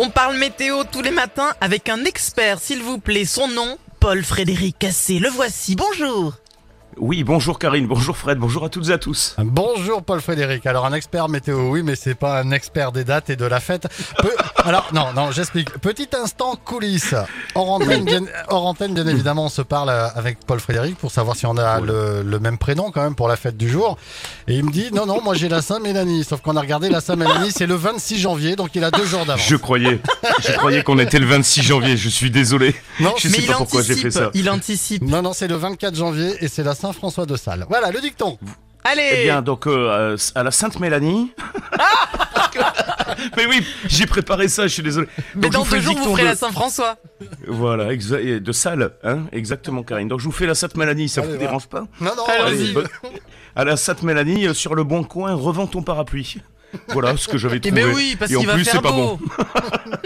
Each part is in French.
On parle météo tous les matins avec un expert, s'il vous plaît. Son nom, Paul Frédéric Cassé. Le voici. Bonjour. Oui, bonjour Karine, bonjour Fred, bonjour à toutes et à tous. Bonjour Paul Frédéric. Alors un expert météo, oui, mais c'est pas un expert des dates et de la fête. Peu- Alors non, non, j'explique. Petit instant coulisses. Hors antenne, bien... hors antenne, bien évidemment, on se parle euh, avec Paul Frédéric pour savoir si on a le, le même prénom quand même pour la fête du jour. Et il me dit non, non, moi j'ai la Saint-Mélanie. Sauf qu'on a regardé la Saint-Mélanie, c'est le 26 janvier, donc il a deux jours d'avance. Je croyais, je croyais qu'on était le 26 janvier, je suis désolé. Non, Je Mais sais il pas pourquoi j'ai anticipe. fait ça. Il anticipe. non, non, c'est le 24 janvier et c'est la Saint-François de Sales. Voilà le dicton. Allez. Eh bien, donc euh, à la Sainte Mélanie. Mais oui, j'ai préparé ça, je suis désolé. Mais Donc, je dans fais deux le jours, vous dicton ferez de- la Saint-François. Voilà, exa- et de salle, hein, exactement Karine. Donc je vous fais la Sainte Mélanie, ça Allez, vous va. dérange pas Non, non, allez-y. Allez-y. bonne- À la Sainte Mélanie, euh, sur le bon coin, revends ton parapluie. Voilà ce que j'avais Eh trouvé. ben oui, parce Et en qu'il va plus, faire c'est pas beau. bon.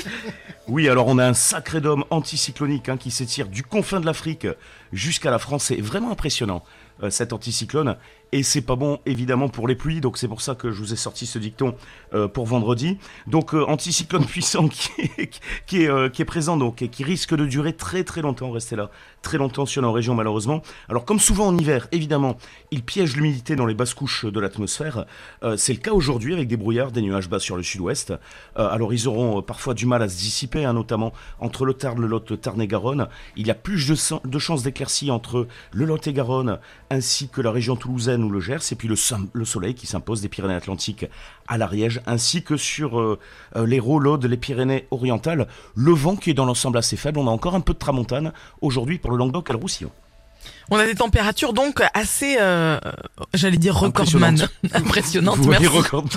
Oui, alors on a un sacré dôme anticyclonique hein, qui s'étire du confin de l'Afrique jusqu'à la France. C'est vraiment impressionnant cet anticyclone. Et c'est pas bon évidemment pour les pluies, donc c'est pour ça que je vous ai sorti ce dicton euh, pour vendredi. Donc euh, anticyclone puissant qui est, euh, présent donc et qui risque de durer très très longtemps. Restez là très longtemps sur nos régions malheureusement. Alors comme souvent en hiver, évidemment, il piège l'humidité dans les basses couches de l'atmosphère. Euh, c'est le cas aujourd'hui avec des brouillards, des nuages bas sur le sud-ouest. Euh, alors ils auront euh, parfois du mal à se dissiper, hein, notamment entre le Tarn, le Lot, Tarn et Garonne. Il y a plus de, de chances d'éclaircies entre le Lot et Garonne ainsi que la région toulousaine ou le Gers, et puis le, soleil qui s'impose des Pyrénées-Atlantiques à l'Ariège, ainsi que sur euh, euh, l'Hérault, l'Aude, les Pyrénées-Orientales. Le vent qui est dans l'ensemble assez faible. On a encore un peu de tramontane aujourd'hui pour le Languedoc et le Roussillon. On a des températures donc assez, euh, j'allais dire recordman. Impressionnantes, voyez, merci.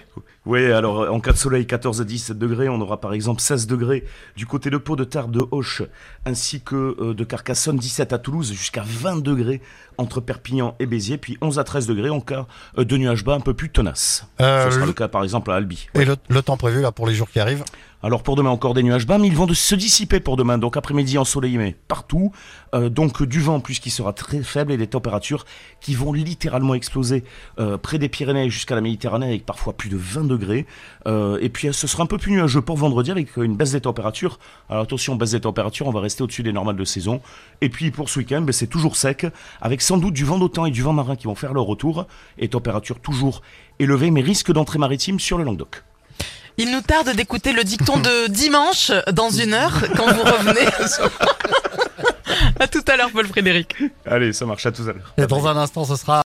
Oui, alors en cas de soleil, 14 à 17 degrés, on aura par exemple 16 degrés du côté de Pau, de Tarbes, de Auch, ainsi que euh, de Carcassonne, 17 à Toulouse, jusqu'à 20 degrés entre Perpignan et Béziers, puis 11 à 13 degrés en cas euh, de nuages bas un peu plus tenaces. Euh, Ce sera le- le cas par exemple à Albi. Et le, le temps prévu là pour les jours qui arrivent? Alors pour demain encore des nuages bas, ils vont se dissiper pour demain. Donc après-midi ensoleillé mais partout. Euh, donc du vent puisqu'il sera très faible et des températures qui vont littéralement exploser euh, près des Pyrénées jusqu'à la Méditerranée avec parfois plus de 20 degrés. Euh, et puis ce sera un peu plus nuageux pour vendredi avec une baisse des températures. Alors attention, baisse des températures, on va rester au-dessus des normales de saison. Et puis pour ce week-end, ben, c'est toujours sec avec sans doute du vent d'automne et du vent marin qui vont faire leur retour et températures toujours élevées mais risque d'entrée maritime sur le Languedoc. Il nous tarde d'écouter le dicton de dimanche dans une heure quand vous revenez. à tout à l'heure, Paul Frédéric. Allez, ça marche à tout à l'heure. Et dans un instant, ce sera